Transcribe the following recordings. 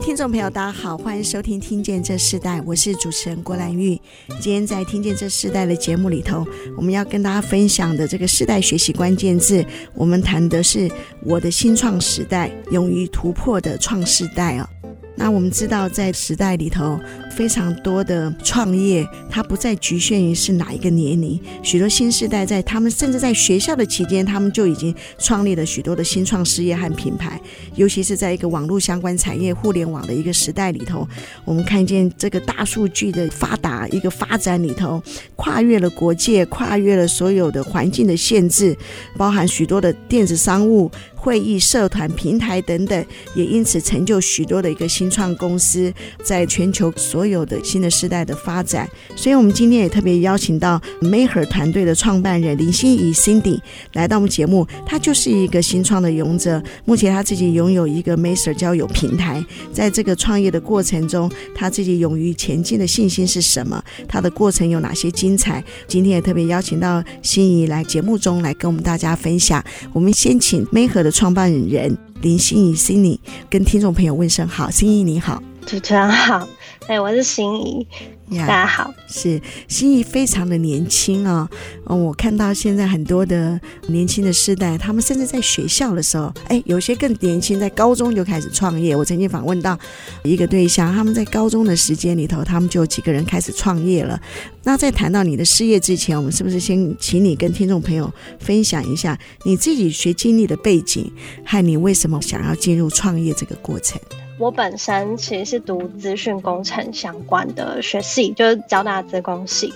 听众朋友，大家好，欢迎收听《听见这世代》，我是主持人郭兰玉。今天在《听见这世代》的节目里头，我们要跟大家分享的这个世代学习关键字，我们谈的是我的新创时代，勇于突破的创世代哦。那我们知道，在时代里头，非常多的创业，它不再局限于是哪一个年龄。许多新世代在他们甚至在学校的期间，他们就已经创立了许多的新创事业和品牌。尤其是在一个网络相关产业、互联网的一个时代里头，我们看见这个大数据的发达一个发展里头，跨越了国界，跨越了所有的环境的限制，包含许多的电子商务。会议、社团、平台等等，也因此成就许多的一个新创公司，在全球所有的新的时代的发展。所以，我们今天也特别邀请到 Maher 团队的创办人林欣怡 Cindy 来到我们节目。他就是一个新创的勇者，目前他自己拥有一个 Master 交友平台。在这个创业的过程中，他自己勇于前进的信心是什么？他的过程有哪些精彩？今天也特别邀请到欣怡来节目中来跟我们大家分享。我们先请 Maher 的。创办人林心怡 Cindy 跟听众朋友问声好，心怡你好，主持人好，哎，我是心怡。大家好，是心仪非常的年轻啊、哦！嗯，我看到现在很多的年轻的世代，他们甚至在学校的时候，哎，有些更年轻，在高中就开始创业。我曾经访问到一个对象，他们在高中的时间里头，他们就有几个人开始创业了。那在谈到你的事业之前，我们是不是先请你跟听众朋友分享一下你自己学经历的背景，和你为什么想要进入创业这个过程？我本身其实是读资讯工程相关的学系，就是交大资工系。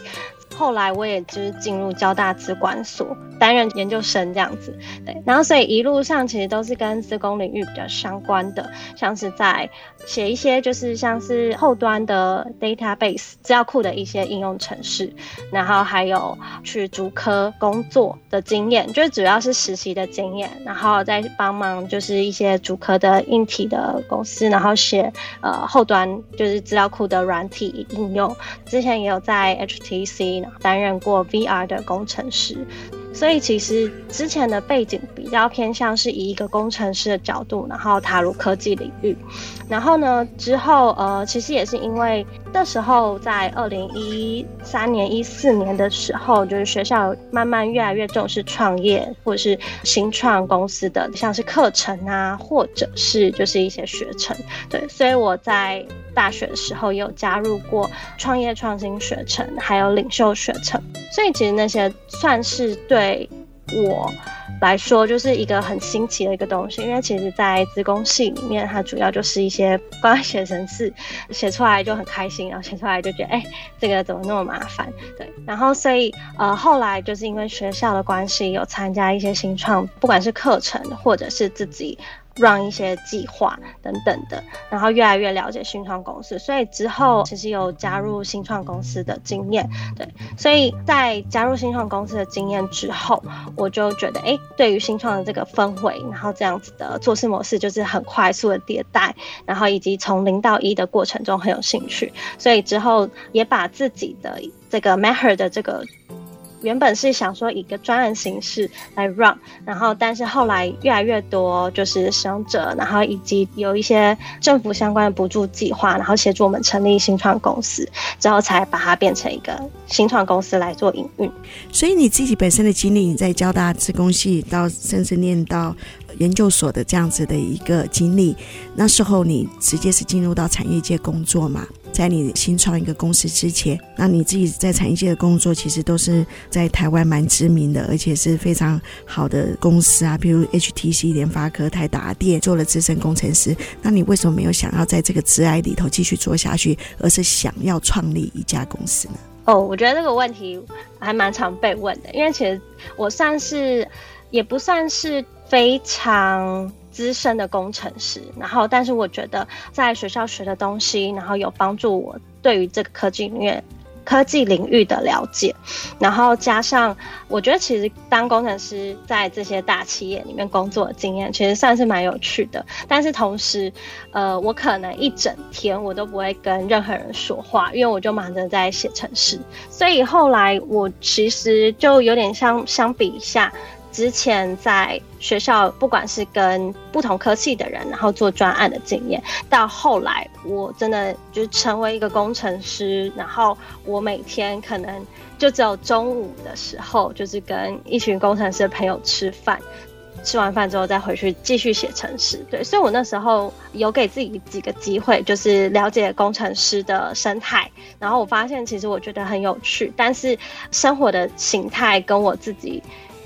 后来我也就是进入交大资管所担任研究生这样子，对，然后所以一路上其实都是跟资工领域比较相关的，像是在写一些就是像是后端的 database 资料库的一些应用程式，然后还有去主科工作的经验，就是主要是实习的经验，然后再帮忙就是一些主科的硬体的公司，然后写呃后端就是资料库的软体应用，之前也有在 HTC。担任过 VR 的工程师，所以其实之前的背景比较偏向是以一个工程师的角度，然后踏入科技领域。然后呢，之后呃，其实也是因为那时候在二零一三年、一四年的时候，就是学校慢慢越来越重视创业或者是新创公司的，像是课程啊，或者是就是一些学程。对，所以我在。大学的时候也有加入过创业创新学程，还有领袖学程，所以其实那些算是对我来说就是一个很新奇的一个东西。因为其实，在资工系里面，它主要就是一些关于写程式，写出来就很开心，然后写出来就觉得，哎、这个怎么那么麻烦？对，然后所以呃，后来就是因为学校的关系，有参加一些新创，不管是课程或者是自己。让一些计划等等的，然后越来越了解新创公司，所以之后其实有加入新创公司的经验，对，所以在加入新创公司的经验之后，我就觉得，哎，对于新创的这个氛围，然后这样子的做事模式，就是很快速的迭代，然后以及从零到一的过程中很有兴趣，所以之后也把自己的这个 Maher 的这个。原本是想说以一个专案形式来 run，然后但是后来越来越多就是使用者，然后以及有一些政府相关的补助计划，然后协助我们成立新创公司，之后才把它变成一个新创公司来做营运。所以你自己本身的经历，你在交大自工系到甚至念到研究所的这样子的一个经历，那时候你直接是进入到产业界工作嘛？在你新创一个公司之前，那你自己在产业界的工作，其实都是在台湾蛮知名的，而且是非常好的公司啊，比如 HTC、联发科、台达电，做了资深工程师。那你为什么没有想要在这个职涯里头继续做下去，而是想要创立一家公司呢？哦，我觉得这个问题还蛮常被问的，因为其实我算是也不算是非常资深的工程师，然后但是我觉得在学校学的东西，然后有帮助我对于这个科技领域。科技领域的了解，然后加上我觉得其实当工程师在这些大企业里面工作的经验，其实算是蛮有趣的。但是同时，呃，我可能一整天我都不会跟任何人说话，因为我就忙着在写程式。所以后来我其实就有点像相比一下。之前在学校，不管是跟不同科系的人，然后做专案的经验，到后来我真的就是成为一个工程师，然后我每天可能就只有中午的时候，就是跟一群工程师的朋友吃饭，吃完饭之后再回去继续写程式。对，所以我那时候有给自己几个机会，就是了解工程师的生态，然后我发现其实我觉得很有趣，但是生活的形态跟我自己。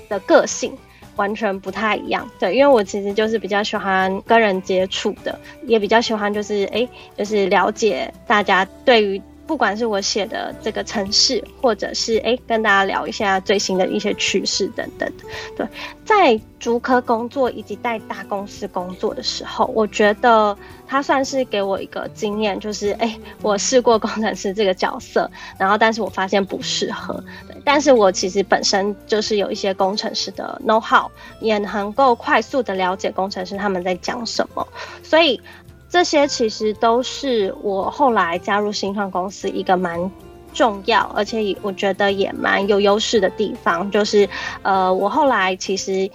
的个性完全不太一样，对，因为我其实就是比较喜欢跟人接触的，也比较喜欢就是哎、就是了解大家对于。不管是我写的这个城市，或者是哎跟大家聊一下最新的一些趋势等等的，对，在竹科工作以及在大公司工作的时候，我觉得他算是给我一个经验，就是哎，我试过工程师这个角色，然后但是我发现不适合，对，但是我其实本身就是有一些工程师的 know how，也能够快速的了解工程师他们在讲什么，所以。这些其实都是我后来加入新创公司一个蛮重要，而且我觉得也蛮有优势的地方，就是呃，我后来其实。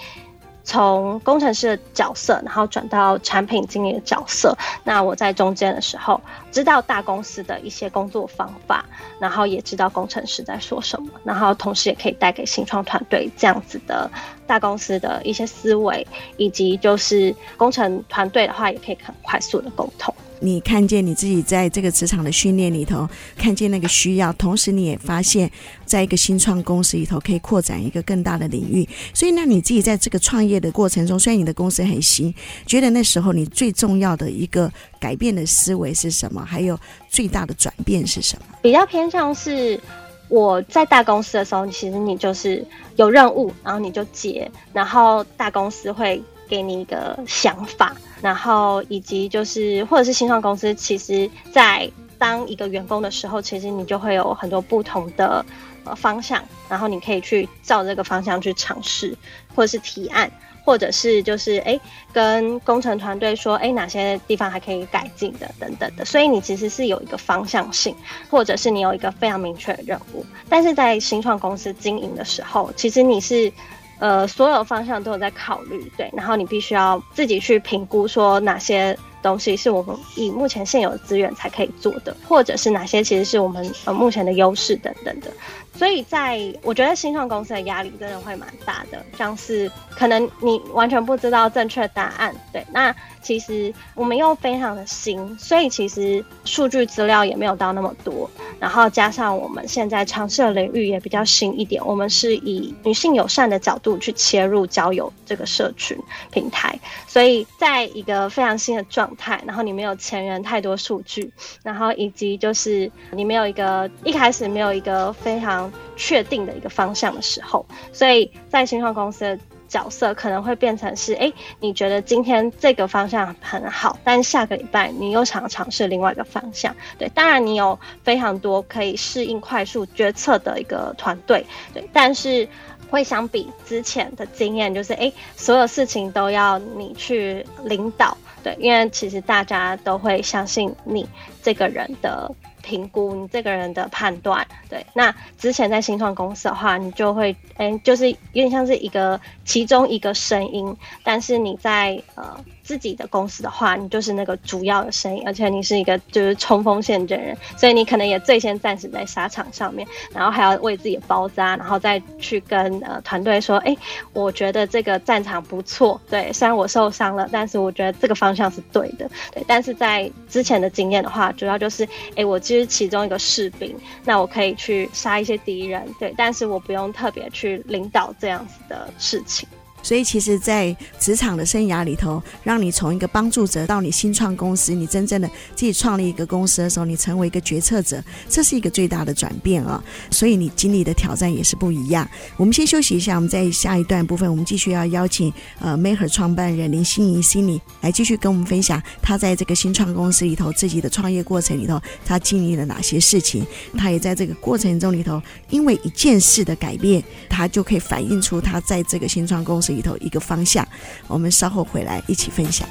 从工程师的角色，然后转到产品经理的角色。那我在中间的时候，知道大公司的一些工作方法，然后也知道工程师在说什么，然后同时也可以带给新创团队这样子的大公司的一些思维，以及就是工程团队的话，也可以很快速的沟通。你看见你自己在这个职场的训练里头，看见那个需要，同时你也发现，在一个新创公司里头可以扩展一个更大的领域。所以，那你自己在这个创业的过程中，虽然你的公司很新，觉得那时候你最重要的一个改变的思维是什么？还有最大的转变是什么？比较偏向是我在大公司的时候，其实你就是有任务，然后你就接，然后大公司会给你一个想法。然后以及就是，或者是新创公司，其实，在当一个员工的时候，其实你就会有很多不同的呃方向，然后你可以去照这个方向去尝试，或者是提案，或者是就是哎跟工程团队说，哎哪些地方还可以改进的等等的。所以你其实是有一个方向性，或者是你有一个非常明确的任务。但是在新创公司经营的时候，其实你是。呃，所有方向都有在考虑，对，然后你必须要自己去评估，说哪些东西是我们以目前现有的资源才可以做的，或者是哪些其实是我们呃目前的优势等等的。所以在我觉得新创公司的压力真的会蛮大的，像是可能你完全不知道正确答案，对，那其实我们又非常的新，所以其实数据资料也没有到那么多，然后加上我们现在尝试的领域也比较新一点，我们是以女性友善的角度去切入交友这个社群平台，所以在一个非常新的状态，然后你没有前人太多数据，然后以及就是你没有一个一开始没有一个非常确定的一个方向的时候，所以在新创公司的角色可能会变成是：哎，你觉得今天这个方向很好，但下个礼拜你又想尝试另外一个方向。对，当然你有非常多可以适应快速决策的一个团队，对，但是会相比之前的经验，就是哎，所有事情都要你去领导，对，因为其实大家都会相信你这个人的。评估你这个人的判断，对。那之前在新创公司的话，你就会，哎、就是有点像是一个其中一个声音，但是你在呃。自己的公司的话，你就是那个主要的声音，而且你是一个就是冲锋陷阵人，所以你可能也最先暂时在沙场上面，然后还要为自己包扎，然后再去跟呃团队说，哎，我觉得这个战场不错，对，虽然我受伤了，但是我觉得这个方向是对的，对。但是在之前的经验的话，主要就是，哎，我就是其中一个士兵，那我可以去杀一些敌人，对，但是我不用特别去领导这样子的事情。所以，其实，在职场的生涯里头，让你从一个帮助者到你新创公司，你真正的自己创立一个公司的时候，你成为一个决策者，这是一个最大的转变啊！所以，你经历的挑战也是不一样。我们先休息一下，我们在下一段部分，我们继续要邀请呃 Maker 创办人林心怡 Cindy 来继续跟我们分享他在这个新创公司里头自己的创业过程里头，他经历了哪些事情。他也在这个过程中里头，因为一件事的改变，他就可以反映出他在这个新创公司。里头一个方向，我们稍后回来一起分享。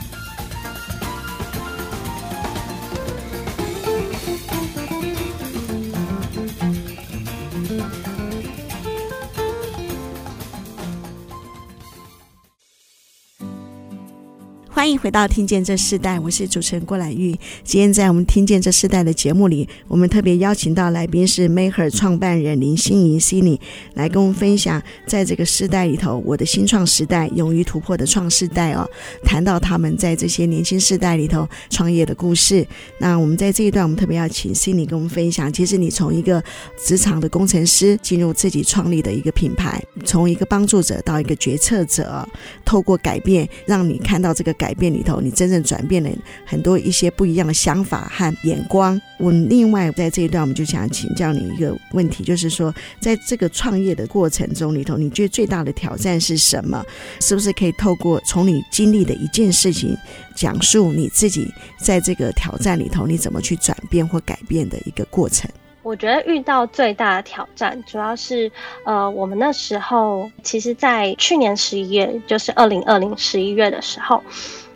欢迎回到《听见这世代》，我是主持人郭兰玉。今天在我们《听见这世代》的节目里，我们特别邀请到来宾是 Maker 创办人林心怡 Cindy 来跟我们分享，在这个时代里头，我的新创时代，勇于突破的创世代哦。谈到他们在这些年轻世代里头创业的故事。那我们在这一段，我们特别要请 Cindy 跟我们分享，其实你从一个职场的工程师进入自己创立的一个品牌，从一个帮助者到一个决策者，透过改变，让你看到这个改。改变里头，你真正转变了很多一些不一样的想法和眼光。我另外在这一段，我们就想请教你一个问题，就是说，在这个创业的过程中里头，你觉得最大的挑战是什么？是不是可以透过从你经历的一件事情，讲述你自己在这个挑战里头，你怎么去转变或改变的一个过程？我觉得遇到最大的挑战，主要是，呃，我们那时候，其实，在去年十一月，就是二零二零十一月的时候。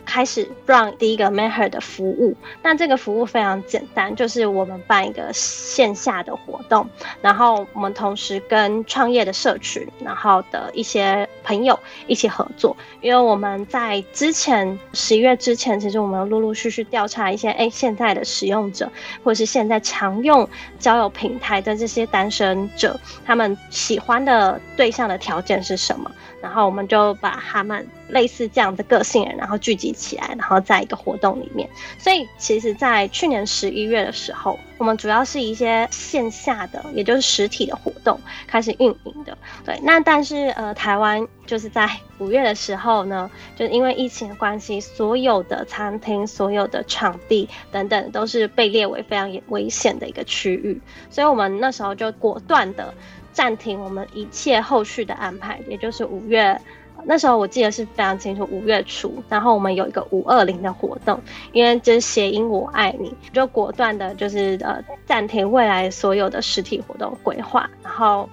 开始 run 第一个 Maker 的服务，那这个服务非常简单，就是我们办一个线下的活动，然后我们同时跟创业的社群，然后的一些朋友一起合作，因为我们在之前十一月之前，其实我们陆陆续续调查一些，哎，现在的使用者或者是现在常用交友平台的这些单身者，他们喜欢的对象的条件是什么？然后我们就把他们类似这样的个性人，然后聚集起来，然后在一个活动里面。所以其实，在去年十一月的时候，我们主要是一些线下的，也就是实体的活动开始运营的。对，那但是呃，台湾就是在五月的时候呢，就是因为疫情的关系，所有的餐厅、所有的场地等等，都是被列为非常危险的一个区域，所以我们那时候就果断的。暂停我们一切后续的安排，也就是五月那时候，我记得是非常清楚，五月初，然后我们有一个五二零的活动，因为就是谐音“我爱你”，就果断的，就是呃暂停未来所有的实体活动规划，然后。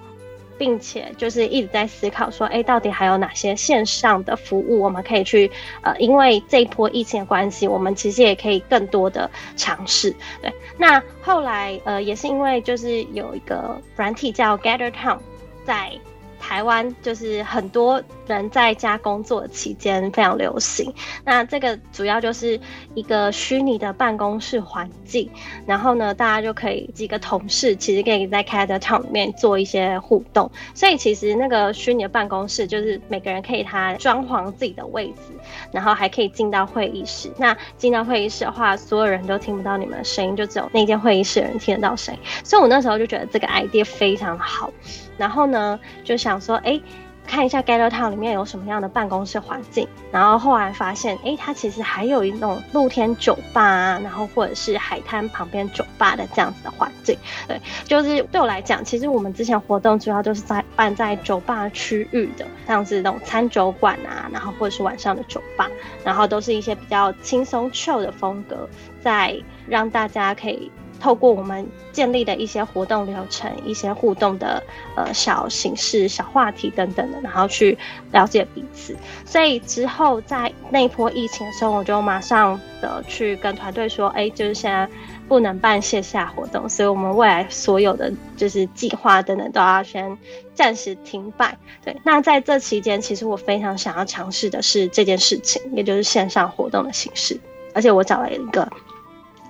并且就是一直在思考说，哎，到底还有哪些线上的服务我们可以去？呃，因为这一波疫情的关系，我们其实也可以更多的尝试。对，那后来呃，也是因为就是有一个软体叫 Gather Town 在。台湾就是很多人在家工作期间非常流行。那这个主要就是一个虚拟的办公室环境，然后呢，大家就可以几个同事其实可以在 Gather Town 里面做一些互动。所以其实那个虚拟的办公室就是每个人可以他装潢自己的位置，然后还可以进到会议室。那进到会议室的话，所有人都听不到你们的声音，就只有那间会议室的人听得到声音。所以我那时候就觉得这个 idea 非常好。然后呢，就想说，哎，看一下 Gather Town 里面有什么样的办公室环境。然后后来发现，哎，它其实还有一种露天酒吧啊，然后或者是海滩旁边酒吧的这样子的环境。对，就是对我来讲，其实我们之前活动主要都是在办在酒吧区域的，像是那种餐酒馆啊，然后或者是晚上的酒吧，然后都是一些比较轻松 chill 的风格，在让大家可以。透过我们建立的一些活动流程、一些互动的呃小形式、小话题等等的，然后去了解彼此。所以之后在那一波疫情的时候，我就马上的去跟团队说：“哎，就是现在不能办线下活动，所以我们未来所有的就是计划等等都要先暂时停摆。”对，那在这期间，其实我非常想要尝试的是这件事情，也就是线上活动的形式，而且我找了一个。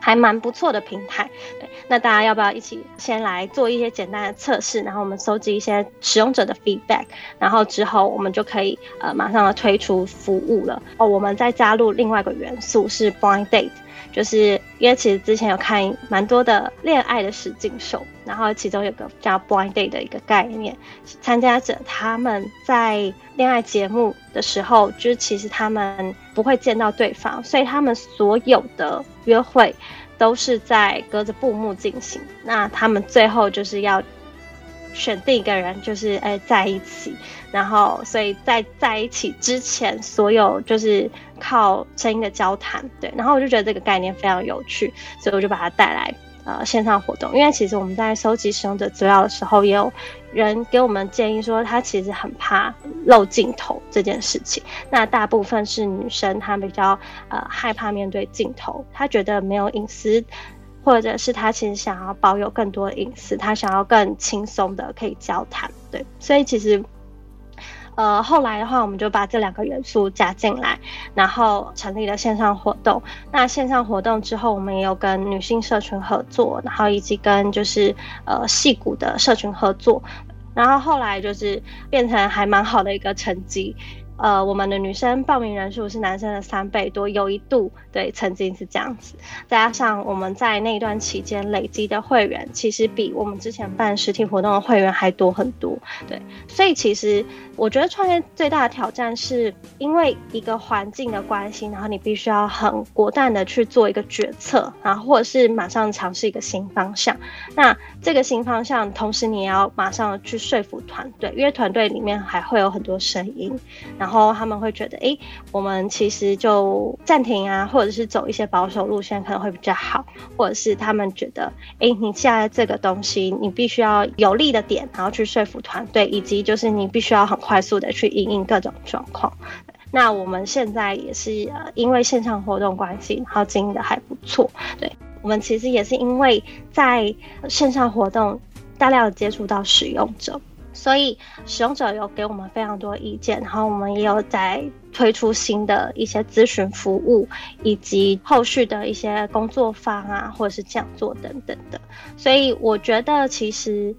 还蛮不错的平台，对，那大家要不要一起先来做一些简单的测试，然后我们收集一些使用者的 feedback，然后之后我们就可以呃马上的推出服务了哦。我们再加入另外一个元素是 blind date。就是因为其实之前有看蛮多的恋爱的实境秀，然后其中有个叫 Blind Date 的一个概念，参加者他们在恋爱节目的时候，就是其实他们不会见到对方，所以他们所有的约会都是在隔着布幕进行。那他们最后就是要选定一个人，就是哎在一起。然后，所以在在一起之前，所有就是靠声音的交谈，对。然后我就觉得这个概念非常有趣，所以我就把它带来呃线上活动。因为其实我们在收集使用者资料的时候，也有人给我们建议说，他其实很怕露镜头这件事情。那大部分是女生，她比较呃害怕面对镜头，她觉得没有隐私，或者是他其实想要保有更多的隐私，他想要更轻松的可以交谈，对。所以其实。呃，后来的话，我们就把这两个元素加进来，然后成立了线上活动。那线上活动之后，我们也有跟女性社群合作，然后以及跟就是呃戏谷的社群合作，然后后来就是变成还蛮好的一个成绩。呃，我们的女生报名人数是男生的三倍多，有一度对曾经是这样子。再加上我们在那一段期间累积的会员，其实比我们之前办实体活动的会员还多很多。对，所以其实我觉得创业最大的挑战是因为一个环境的关系，然后你必须要很果断的去做一个决策，然后或者是马上尝试一个新方向。那这个新方向，同时你也要马上去说服团队，因为团队里面还会有很多声音。然后他们会觉得，哎，我们其实就暂停啊，或者是走一些保守路线可能会比较好，或者是他们觉得，哎，你现在这个东西，你必须要有利的点，然后去说服团队，以及就是你必须要很快速的去应应各种状况。那我们现在也是呃，因为线上活动关系，然后经营的还不错。对，我们其实也是因为在线上活动大量接触到使用者。所以使用者有给我们非常多意见，然后我们也有在推出新的一些咨询服务，以及后续的一些工作坊啊，或者是讲座等等的。所以我觉得，其实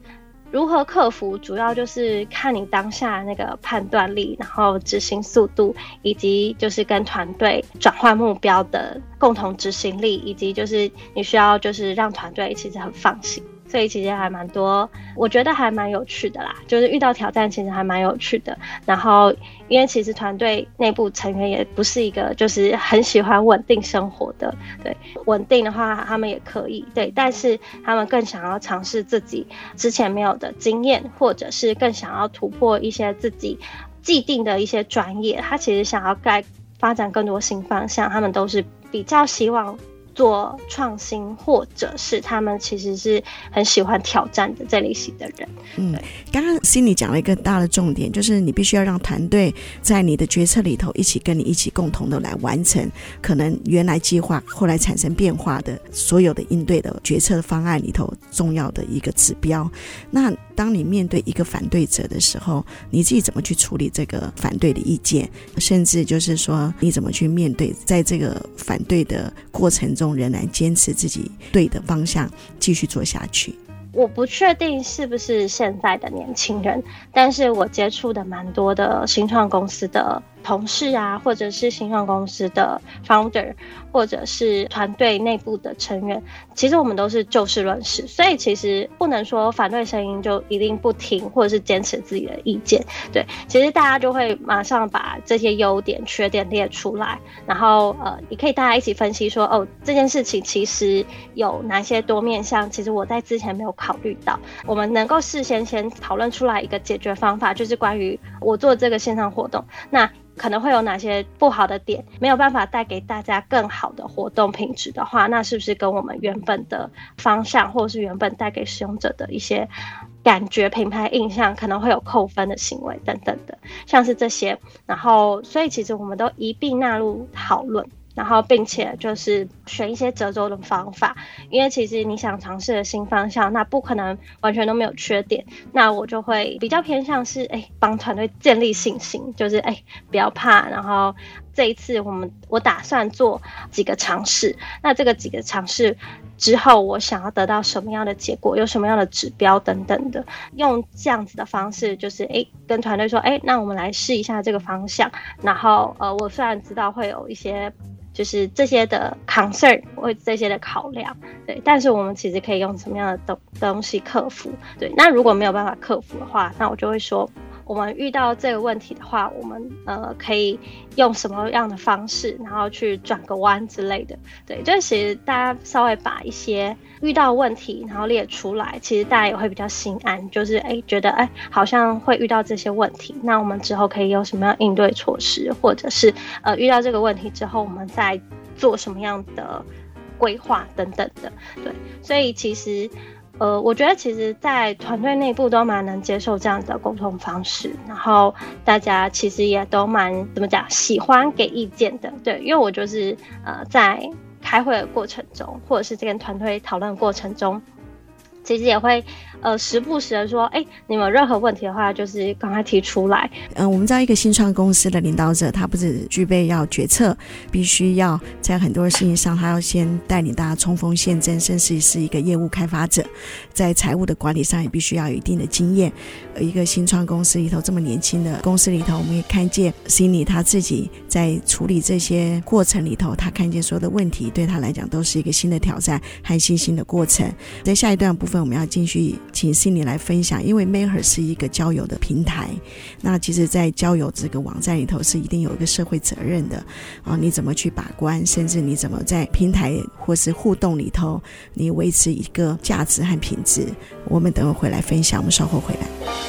如何克服，主要就是看你当下那个判断力，然后执行速度，以及就是跟团队转换目标的共同执行力，以及就是你需要就是让团队其实很放心。所以其实还蛮多，我觉得还蛮有趣的啦。就是遇到挑战，其实还蛮有趣的。然后，因为其实团队内部成员也不是一个就是很喜欢稳定生活的，对，稳定的话他们也可以，对，但是他们更想要尝试自己之前没有的经验，或者是更想要突破一些自己既定的一些专业。他其实想要盖发展更多新方向，他们都是比较希望。做创新，或者是他们其实是很喜欢挑战的这类型的人。嗯，刚刚 Cindy 讲了一个大的重点，就是你必须要让团队在你的决策里头一起跟你一起共同的来完成可能原来计划后来产生变化的所有的应对的决策方案里头重要的一个指标。那当你面对一个反对者的时候，你自己怎么去处理这个反对的意见？甚至就是说，你怎么去面对在这个反对的过程中，仍然坚持自己对的方向，继续做下去？我不确定是不是现在的年轻人，但是我接触的蛮多的新创公司的。同事啊，或者是新创公司的 founder，或者是团队内部的成员，其实我们都是就事论事，所以其实不能说反对声音就一定不听，或者是坚持自己的意见。对，其实大家就会马上把这些优点、缺点列出来，然后呃，也可以大家一起分析说，哦，这件事情其实有哪些多面向，其实我在之前没有考虑到。我们能够事先先讨论出来一个解决方法，就是关于我做这个线上活动，那。可能会有哪些不好的点，没有办法带给大家更好的活动品质的话，那是不是跟我们原本的方向，或者是原本带给使用者的一些感觉、品牌印象，可能会有扣分的行为等等的，像是这些。然后，所以其实我们都一并纳入讨论。然后，并且就是选一些折中的方法，因为其实你想尝试的新方向，那不可能完全都没有缺点。那我就会比较偏向是，哎，帮团队建立信心，就是哎，不要怕。然后这一次我们我打算做几个尝试，那这个几个尝试之后，我想要得到什么样的结果，有什么样的指标等等的，用这样子的方式，就是哎，跟团队说，哎，那我们来试一下这个方向。然后呃，我虽然知道会有一些。就是这些的 concern 或这些的考量，对。但是我们其实可以用什么样的东东西克服？对。那如果没有办法克服的话，那我就会说。我们遇到这个问题的话，我们呃可以用什么样的方式，然后去转个弯之类的。对，就是其实大家稍微把一些遇到问题，然后列出来，其实大家也会比较心安，就是哎觉得哎好像会遇到这些问题，那我们之后可以有什么样应对措施，或者是呃遇到这个问题之后，我们再做什么样的规划等等的。对，所以其实。呃，我觉得其实，在团队内部都蛮能接受这样的沟通方式，然后大家其实也都蛮怎么讲，喜欢给意见的，对，因为我就是呃，在开会的过程中，或者是这个团队讨论过程中。其实也会，呃，时不时的说，哎，你们有任何问题的话，就是赶快提出来。嗯，我们知道一个新创公司的领导者，他不只具备要决策，必须要在很多事情上，他要先带领大家冲锋陷阵，甚至是一个业务开发者，在财务的管理上也必须要有一定的经验。一个新创公司里头这么年轻的公司里头，我们也看见 Cindy 他自己在处理这些过程里头，他看见所有的问题，对他来讲都是一个新的挑战和新兴的过程。在下一段部分。我们要继续请 Cindy 来分享，因为 Maker 是一个交友的平台。那其实，在交友这个网站里头，是一定有一个社会责任的啊。你怎么去把关，甚至你怎么在平台或是互动里头，你维持一个价值和品质？我们等会回来分享，我们稍后回来。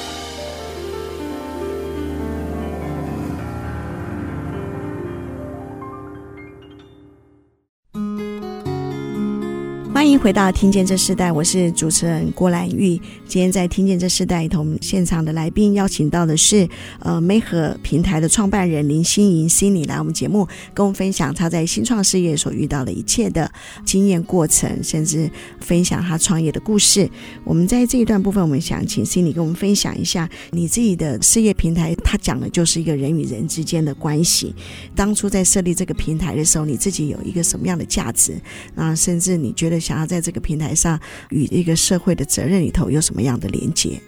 欢迎回到《听见这世代》，我是主持人郭兰玉。今天在《听见这世代》同，现场的来宾邀请到的是呃媒合平台的创办人林心莹 c i n 来我们节目，跟我们分享他在新创事业所遇到的一切的经验过程，甚至分享他创业的故事。我们在这一段部分，我们想请 c i n 跟我们分享一下你自己的事业平台，他讲的就是一个人与人之间的关系。当初在设立这个平台的时候，你自己有一个什么样的价值啊？甚至你觉得想。要在这个平台上，与一个社会的责任里头有什么样的连接？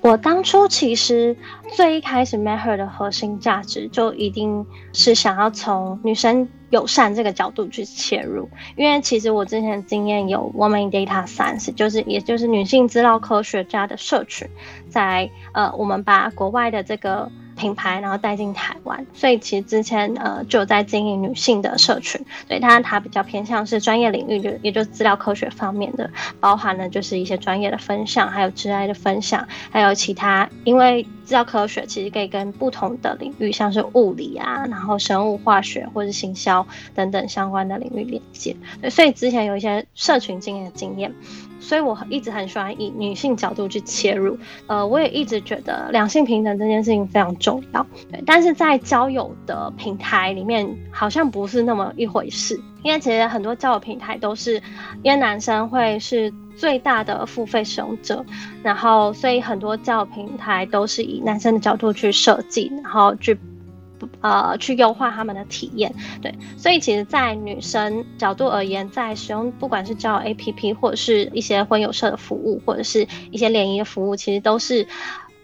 我当初其实最一开始，Maker 的核心价值就一定是想要从女生友善这个角度去切入，因为其实我之前的经验有 woman Data Science，就是也就是女性资料科学家的社群，在呃，我们把国外的这个。品牌，然后带进台湾，所以其实之前呃就在经营女性的社群，对，当然它比较偏向是专业领域，就也就是资料科学方面的，包含了就是一些专业的分享，还有职涯的分享，还有其他，因为资料科学其实可以跟不同的领域，像是物理啊，然后生物化学或是行销等等相关的领域连接，对，所以之前有一些社群经验的经验。所以我一直很喜欢以女性角度去切入，呃，我也一直觉得两性平等这件事情非常重要，对。但是在交友的平台里面，好像不是那么一回事，因为其实很多交友平台都是因为男生会是最大的付费使用者，然后所以很多交友平台都是以男生的角度去设计，然后去。呃，去优化他们的体验，对，所以其实，在女生角度而言，在使用不管是交友 APP 或者是一些婚友社的服务，或者是一些联谊的服务，其实都是。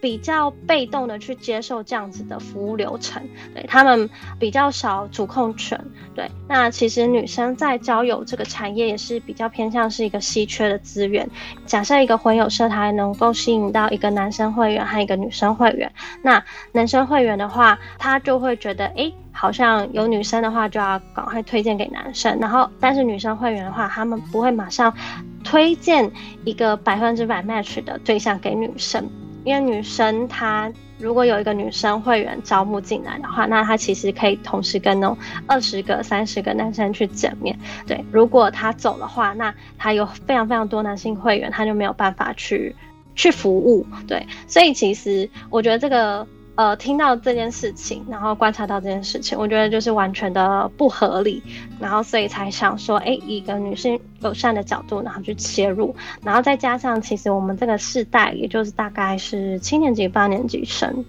比较被动的去接受这样子的服务流程，对，他们比较少主控权，对。那其实女生在交友这个产业也是比较偏向是一个稀缺的资源。假设一个婚友社，它能够吸引到一个男生会员和一个女生会员，那男生会员的话，他就会觉得，哎，好像有女生的话就要赶快推荐给男生，然后但是女生会员的话，他们不会马上推荐一个百分之百 match 的对象给女生。因为女生她如果有一个女生会员招募进来的话，那她其实可以同时跟那种二十个、三十个男生去见面。对，如果她走的话，那她有非常非常多男性会员，她就没有办法去去服务。对，所以其实我觉得这个。呃，听到这件事情，然后观察到这件事情，我觉得就是完全的不合理，然后所以才想说，哎，以一个女性友善的角度，然后去切入，然后再加上，其实我们这个世代，也就是大概是七年级、八年级生，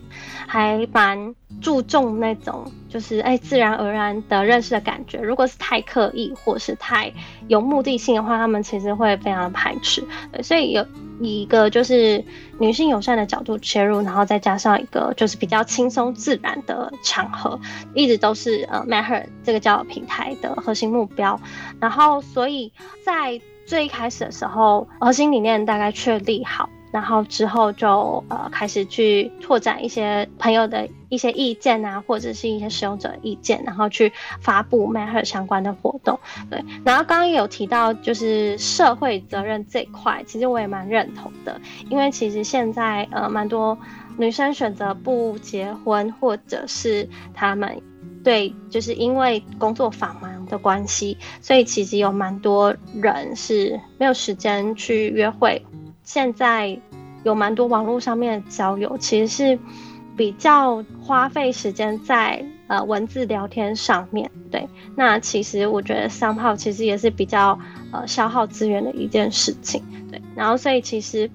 还蛮注重那种，就是哎，自然而然的认识的感觉。如果是太刻意或是太有目的性的话，他们其实会非常的排斥。所以有以一个就是女性友善的角度切入，然后再加上一个就是比较轻松自然的场合，一直都是呃 Matter 这个交友平台的核心目标。然后，所以在最开始的时候，核心理念大概确立好。然后之后就呃开始去拓展一些朋友的一些意见啊，或者是一些使用者意见，然后去发布 MedHer 相关的活动。对，然后刚刚有提到就是社会责任这一块，其实我也蛮认同的，因为其实现在呃蛮多女生选择不结婚，或者是她们对就是因为工作繁忙的关系，所以其实有蛮多人是没有时间去约会。现在有蛮多网络上面的交友，其实是比较花费时间在呃文字聊天上面对。那其实我觉得三号其实也是比较呃消耗资源的一件事情，对。然后所以其实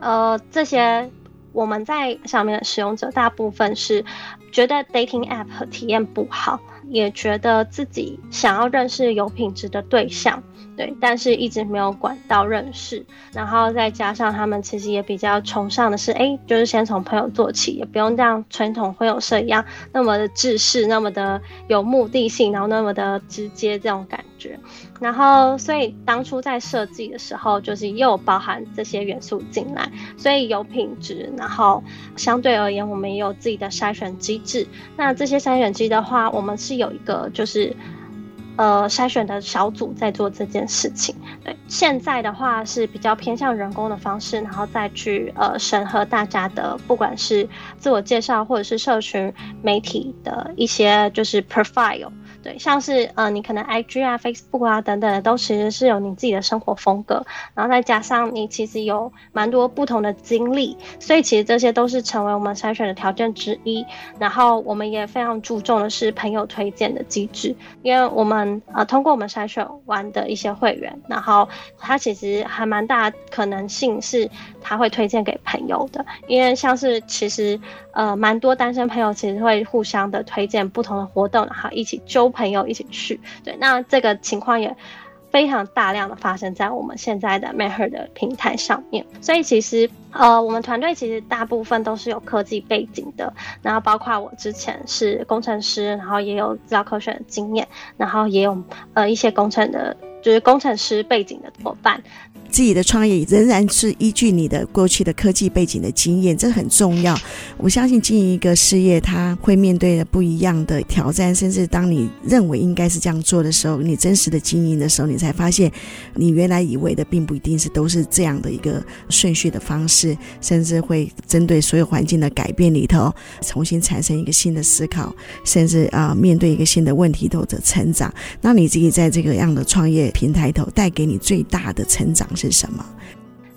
呃这些我们在上面的使用者，大部分是觉得 dating app 体验不好，也觉得自己想要认识有品质的对象。对，但是一直没有管到认识，然后再加上他们其实也比较崇尚的是，哎，就是先从朋友做起，也不用像传统婚友社一样那么的制式，那么的有目的性，然后那么的直接这种感觉。然后，所以当初在设计的时候，就是又包含这些元素进来，所以有品质，然后相对而言，我们也有自己的筛选机制。那这些筛选机的话，我们是有一个就是。呃，筛选的小组在做这件事情。对，现在的话是比较偏向人工的方式，然后再去呃审核大家的，不管是自我介绍或者是社群媒体的一些就是 profile。对，像是呃，你可能 IG 啊、Facebook 啊等等的，都其实是有你自己的生活风格，然后再加上你其实有蛮多不同的经历，所以其实这些都是成为我们筛选的条件之一。然后我们也非常注重的是朋友推荐的机制，因为我们呃通过我们筛选完的一些会员，然后他其实还蛮大可能性是他会推荐给朋友的，因为像是其实呃蛮多单身朋友其实会互相的推荐不同的活动，然后一起揪。朋友一起去，对，那这个情况也非常大量的发生在我们现在的 m a h e r 的平台上面。所以其实，呃，我们团队其实大部分都是有科技背景的，然后包括我之前是工程师，然后也有资料科学的经验，然后也有呃一些工程的，就是工程师背景的伙伴。自己的创业仍然是依据你的过去的科技背景的经验，这很重要。我相信经营一个事业，它会面对的不一样的挑战，甚至当你认为应该是这样做的时候，你真实的经营的时候，你才发现你原来以为的并不一定是都是这样的一个顺序的方式，甚至会针对所有环境的改变里头，重新产生一个新的思考，甚至啊、面对一个新的问题头的成长。那你自己在这个样的创业平台头带给你最大的成长是什么？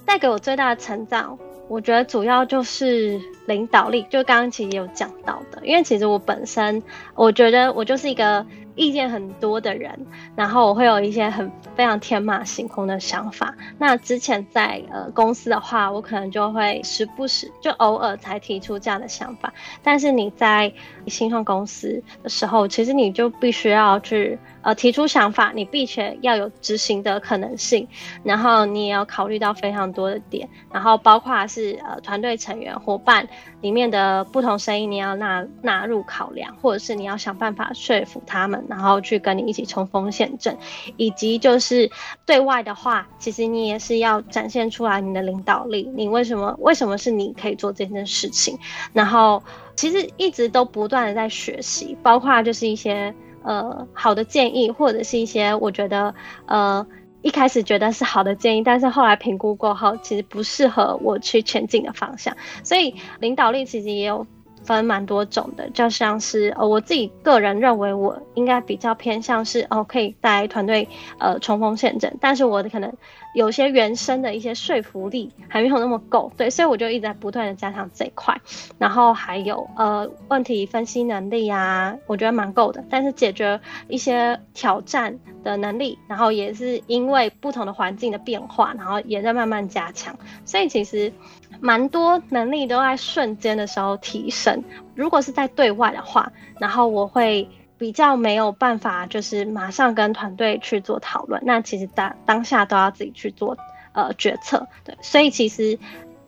带给我最大的成长，我觉得主要就是领导力，就刚刚其实也有讲到的。因为其实我本身，我觉得我就是一个意见很多的人，然后我会有一些很非常天马行空的想法。那之前在呃公司的话，我可能就会时不时就偶尔才提出这样的想法。但是你在新创公司的时候，其实你就必须要去。呃，提出想法，你必须要有执行的可能性，然后你也要考虑到非常多的点，然后包括是呃团队成员伙伴里面的不同声音，你要纳纳入考量，或者是你要想办法说服他们，然后去跟你一起冲锋陷阵，以及就是对外的话，其实你也是要展现出来你的领导力，你为什么为什么是你可以做这件事情，然后其实一直都不断的在学习，包括就是一些。呃，好的建议，或者是一些我觉得，呃，一开始觉得是好的建议，但是后来评估过后，其实不适合我去前进的方向。所以领导力其实也有分蛮多种的，就像是呃，我自己个人认为我应该比较偏向是哦，可以带团队呃冲锋陷阵，但是我的可能。有些原生的一些说服力还没有那么够，对，所以我就一直在不断的加强这一块，然后还有呃问题分析能力啊，我觉得蛮够的，但是解决一些挑战的能力，然后也是因为不同的环境的变化，然后也在慢慢加强，所以其实蛮多能力都在瞬间的时候提升。如果是在对外的话，然后我会。比较没有办法，就是马上跟团队去做讨论。那其实当当下都要自己去做呃决策。对，所以其实。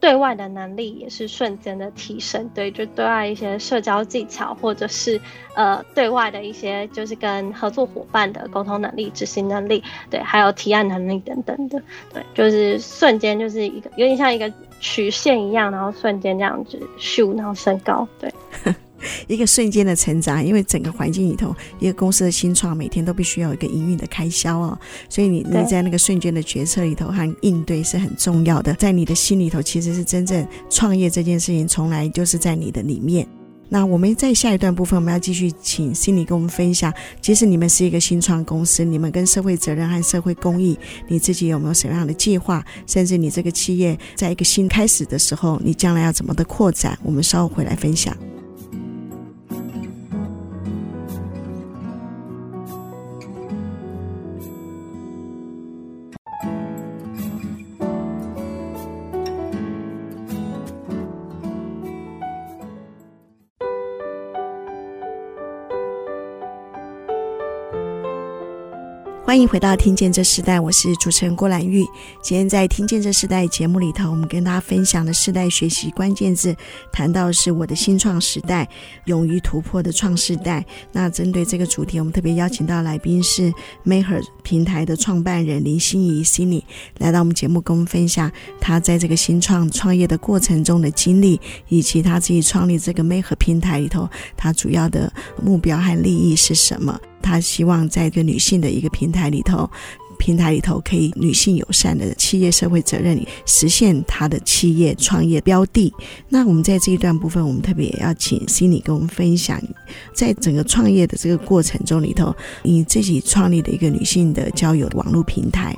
对外的能力也是瞬间的提升，对，就对外一些社交技巧，或者是呃，对外的一些就是跟合作伙伴的沟通能力、执行能力，对，还有提案能力等等的，对，就是瞬间就是一个有点像一个曲线一样，然后瞬间这样子咻，然后升高，对。一个瞬间的成长，因为整个环境里头，一个公司的新创每天都必须要有一个营运的开销哦，所以你你在那个瞬间的决策里头和应对是很重要的，在你的心里头其实是真正创业这件事情从来就是在你的里面。那我们在下一段部分，我们要继续请 Cindy 跟我们分享，即使你们是一个新创公司，你们跟社会责任和社会公益，你自己有没有什么样的计划？甚至你这个企业在一个新开始的时候，你将来要怎么的扩展？我们稍后回来分享。欢迎回到《听见这时代》，我是主持人郭兰玉。今天在《听见这时代》节目里头，我们跟大家分享的世代学习关键字，谈到的是我的新创时代，勇于突破的创世代。那针对这个主题，我们特别邀请到来宾是 Maker 平台的创办人林心怡 Cindy 来到我们节目，跟我们分享他在这个新创创业的过程中的经历，以及他自己创立这个 Maker 平台里头，他主要的目标和利益是什么。他希望在一个女性的一个平台里头，平台里头可以女性友善的企业社会责任实现他的企业创业标的。那我们在这一段部分，我们特别要请 c i n 跟我们分享，在整个创业的这个过程中里头，你自己创立的一个女性的交友网络平台，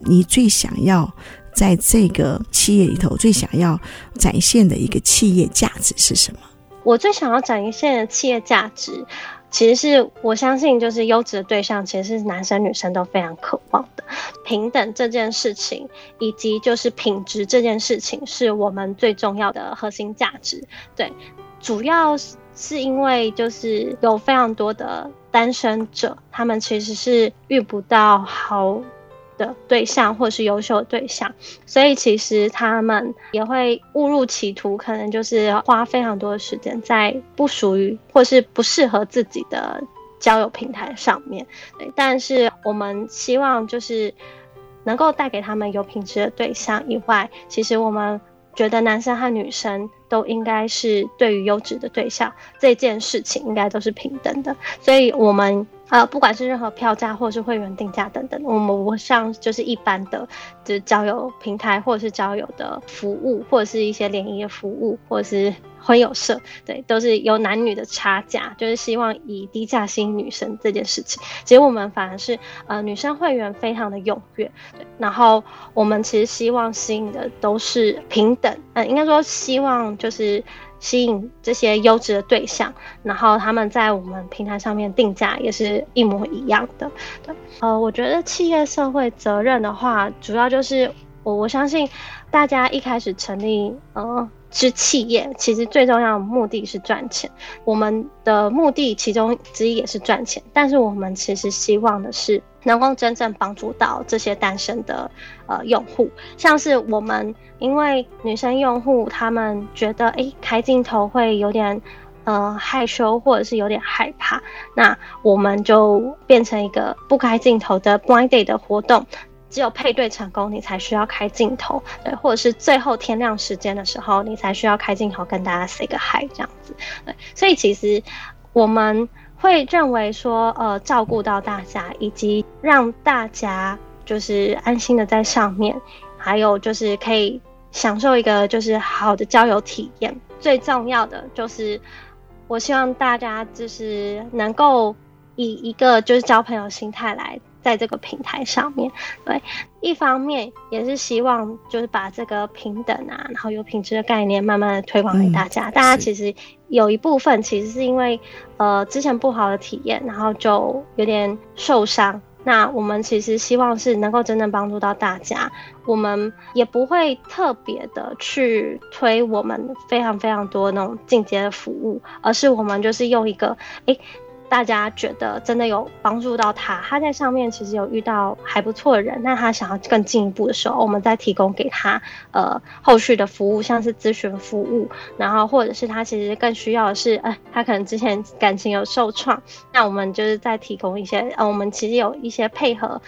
你最想要在这个企业里头最想要展现的一个企业价值是什么？我最想要展现的企业价值。其实是我相信，就是优质的对象，其实是男生女生都非常渴望的。平等这件事情，以及就是品质这件事情，是我们最重要的核心价值。对，主要是因为就是有非常多的单身者，他们其实是遇不到好的对象或是优秀的对象，所以其实他们也会误入歧途，可能就是花非常多的时间在不属于或是不适合自己的交友平台上面。对，但是我们希望就是能够带给他们有品质的对象以外，其实我们觉得男生和女生都应该是对于优质的对象这件事情应该都是平等的，所以我们。呃，不管是任何票价或者是会员定价等等，我们不像就是一般的，就是交友平台或者是交友的服务，或者是一些联谊的服务，或者是婚友社，对，都是有男女的差价，就是希望以低价吸引女生这件事情。其实我们反而是呃女生会员非常的踊跃，对，然后我们其实希望吸引的都是平等，嗯、应该说希望就是。吸引这些优质的对象，然后他们在我们平台上面定价也是一模一样的。对，呃，我觉得企业社会责任的话，主要就是我我相信大家一开始成立呃之企业，其实最重要的目的是赚钱。我们的目的其中之一也是赚钱，但是我们其实希望的是能够真正帮助到这些单身的呃用户，像是我们。因为女生用户他们觉得，诶，开镜头会有点，呃，害羞或者是有点害怕，那我们就变成一个不开镜头的 blind day 的活动，只有配对成功你才需要开镜头，对，或者是最后天亮时间的时候你才需要开镜头跟大家 say 个 hi 这样子，对，所以其实我们会认为说，呃，照顾到大家以及让大家就是安心的在上面，还有就是可以。享受一个就是好的交友体验，最重要的就是，我希望大家就是能够以一个就是交朋友心态来在这个平台上面。对，一方面也是希望就是把这个平等啊，然后有品质的概念慢慢的推广给大家。嗯，大家其实有一部分其实是因为呃之前不好的体验，然后就有点受伤。那我们其实希望是能够真正帮助到大家，我们也不会特别的去推我们非常非常多那种进阶的服务，而是我们就是用一个，诶，大家觉得真的有帮助到他，他在上面其实有遇到还不错的人，那他想要更进一步的时候，我们再提供给他呃后续的服务，像是咨询服务，然后或者是他其实更需要的是，呃，他可能之前感情有受创，那我们就是再提供一些，呃，我们其实有一些配合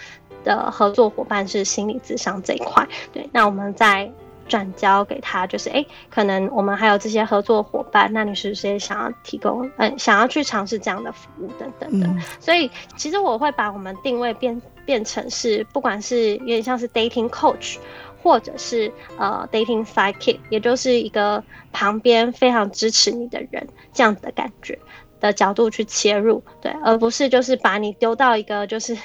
的合作伙伴是心理咨商这一块，对，那我们在。转交给他，就是哎，可能我们还有这些合作伙伴，那你是不是也想要提供，嗯，想要去尝试这样的服务等等的？嗯、所以其实我会把我们定位变变成是，不管是有点像是 dating coach，或者是呃 dating sidekick，也就是一个旁边非常支持你的人这样子的感觉的角度去切入，对，而不是就是把你丢到一个就是。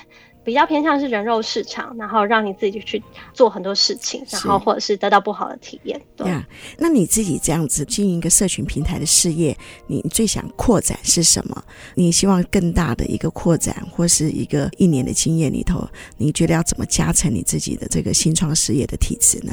比较偏向是人肉市场，然后让你自己去做很多事情，然后或者是得到不好的体验。对啊，那你自己这样子经营一个社群平台的事业，你最想扩展是什么？你希望更大的一个扩展，或是一个一年的经验里头，你觉得要怎么加成你自己的这个新创事业的体质呢？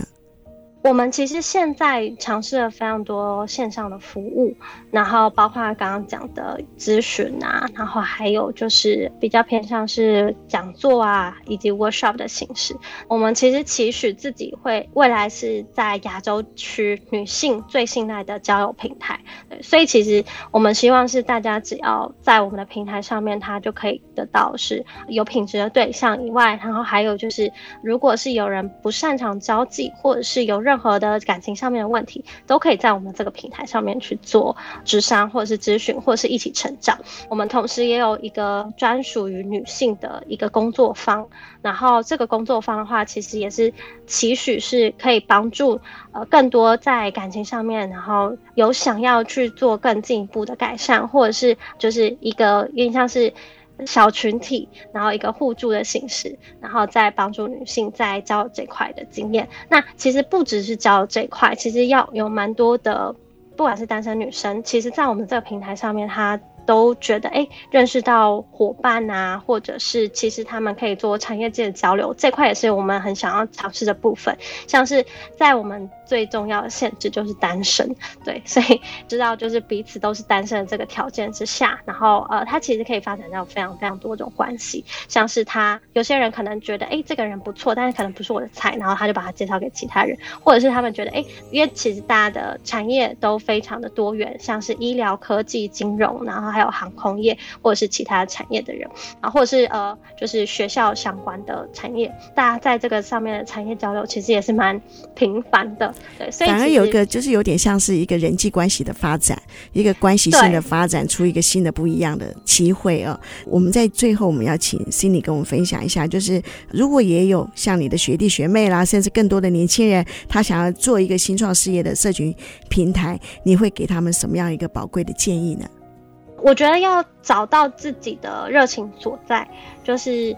我们其实现在尝试了非常多线上的服务，然后包括刚刚讲的咨询啊，然后还有就是比较偏向是讲座啊，以及 workshop 的形式。我们其实期许自己会未来是在亚洲区女性最信赖的交友平台。对，所以其实我们希望是大家只要在我们的平台上面，他就可以得到是有品质的对象以外，然后还有就是如果是有人不擅长交际，或者是有任任何的感情上面的问题，都可以在我们这个平台上面去做智商，或者是咨询，或者是一起成长。我们同时也有一个专属于女性的一个工作坊，然后这个工作坊的话，其实也是期许是可以帮助呃更多在感情上面，然后有想要去做更进一步的改善，或者是就是一个有点像是。小群体，然后一个互助的形式，然后再帮助女性在交这块的经验。那其实不只是交这块，其实要有蛮多的，不管是单身女生，其实在我们这个平台上面，她都觉得哎，认识到伙伴啊，或者是其实他们可以做产业界的交流，这块也是我们很想要尝试的部分，像是在我们。最重要的限制就是单身，对，所以知道就是彼此都是单身的这个条件之下，然后呃，他其实可以发展到非常非常多种关系，像是他有些人可能觉得哎，这个人不错，但是可能不是我的菜，然后他就把他介绍给其他人，或者是他们觉得哎，因为其实大家的产业都非常的多元，像是医疗、科技、金融，然后还有航空业或者是其他产业的人，啊，或者是呃，就是学校相关的产业，大家在这个上面的产业交流其实也是蛮频繁的。对，所以反而有一个就是有点像是一个人际关系的发展，一个关系性的发展出一个新的不一样的机会哦。我们在最后我们要请 Cindy 跟我们分享一下，就是如果也有像你的学弟学妹啦，甚至更多的年轻人，他想要做一个新创事业的社群平台，你会给他们什么样一个宝贵的建议呢？我觉得要找到自己的热情所在，就是。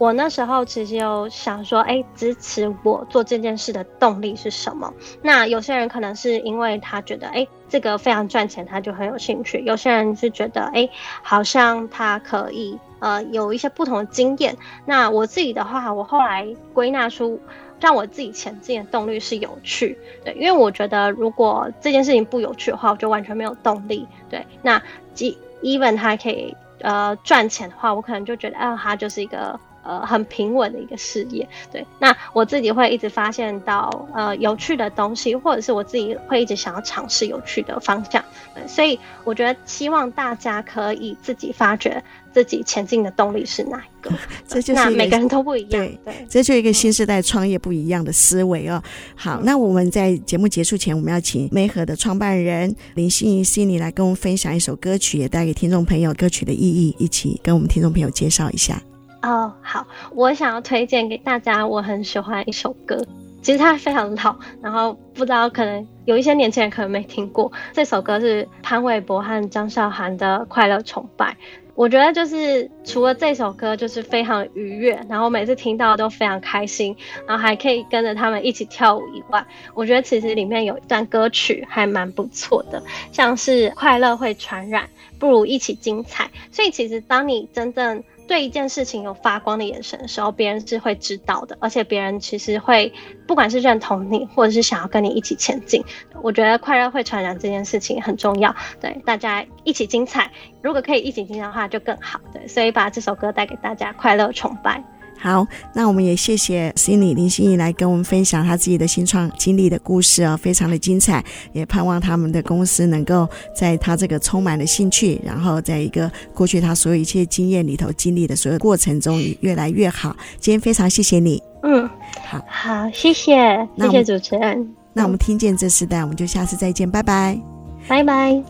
我那时候其实有想说，哎，支持我做这件事的动力是什么？那有些人可能是因为他觉得，哎，这个非常赚钱，他就很有兴趣；有些人是觉得，哎，好像他可以，呃，有一些不同的经验。那我自己的话，我后来归纳出让我自己前进的动力是有趣，对，因为我觉得如果这件事情不有趣的话，我就完全没有动力，对。那即 even 他可以呃赚钱的话，我可能就觉得，啊，它就是一个。呃，很平稳的一个事业，对。那我自己会一直发现到呃有趣的东西，或者是我自己会一直想要尝试有趣的方向，对。所以我觉得希望大家可以自己发掘自己前进的动力是哪一个，这就是那每个人都不一样，对对。这就是一个新时代创业不一样的思维哦。好，那我们在节目结束前，我们要请媒合的创办人林心怡 Cindy 来跟我们分享一首歌曲，也带给听众朋友歌曲的意义，一起跟我们听众朋友介绍一下。哦，oh, 好，我想要推荐给大家，我很喜欢一首歌，其实它非常老，然后不知道可能有一些年轻人可能没听过。这首歌是潘玮柏和张韶涵的《快乐崇拜》，我觉得就是除了这首歌就是非常愉悦，然后每次听到都非常开心，然后还可以跟着他们一起跳舞以外，我觉得其实里面有一段歌曲还蛮不错的，像是快乐会传染，不如一起精彩。所以其实当你真正对一件事情有发光的眼神的时候，别人是会知道的，而且别人其实会不管是认同你，或者是想要跟你一起前进。我觉得快乐会传染这件事情很重要，对，大家一起精彩。如果可以一起精彩的话，就更好。对，所以把这首歌带给大家，快乐崇拜。好，那我们也谢谢 Cindy 林心怡来跟我们分享她自己的新创经历的故事啊、哦，非常的精彩。也盼望他们的公司能够在他这个充满了兴趣，然后在一个过去他所有一切经验里头经历的所有过程中越来越好。今天非常谢谢你，嗯，好，好，谢谢，谢谢主持人。那我们听见这世代，我们就下次再见，拜拜，拜拜。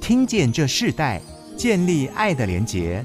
听见这世代，建立爱的连结。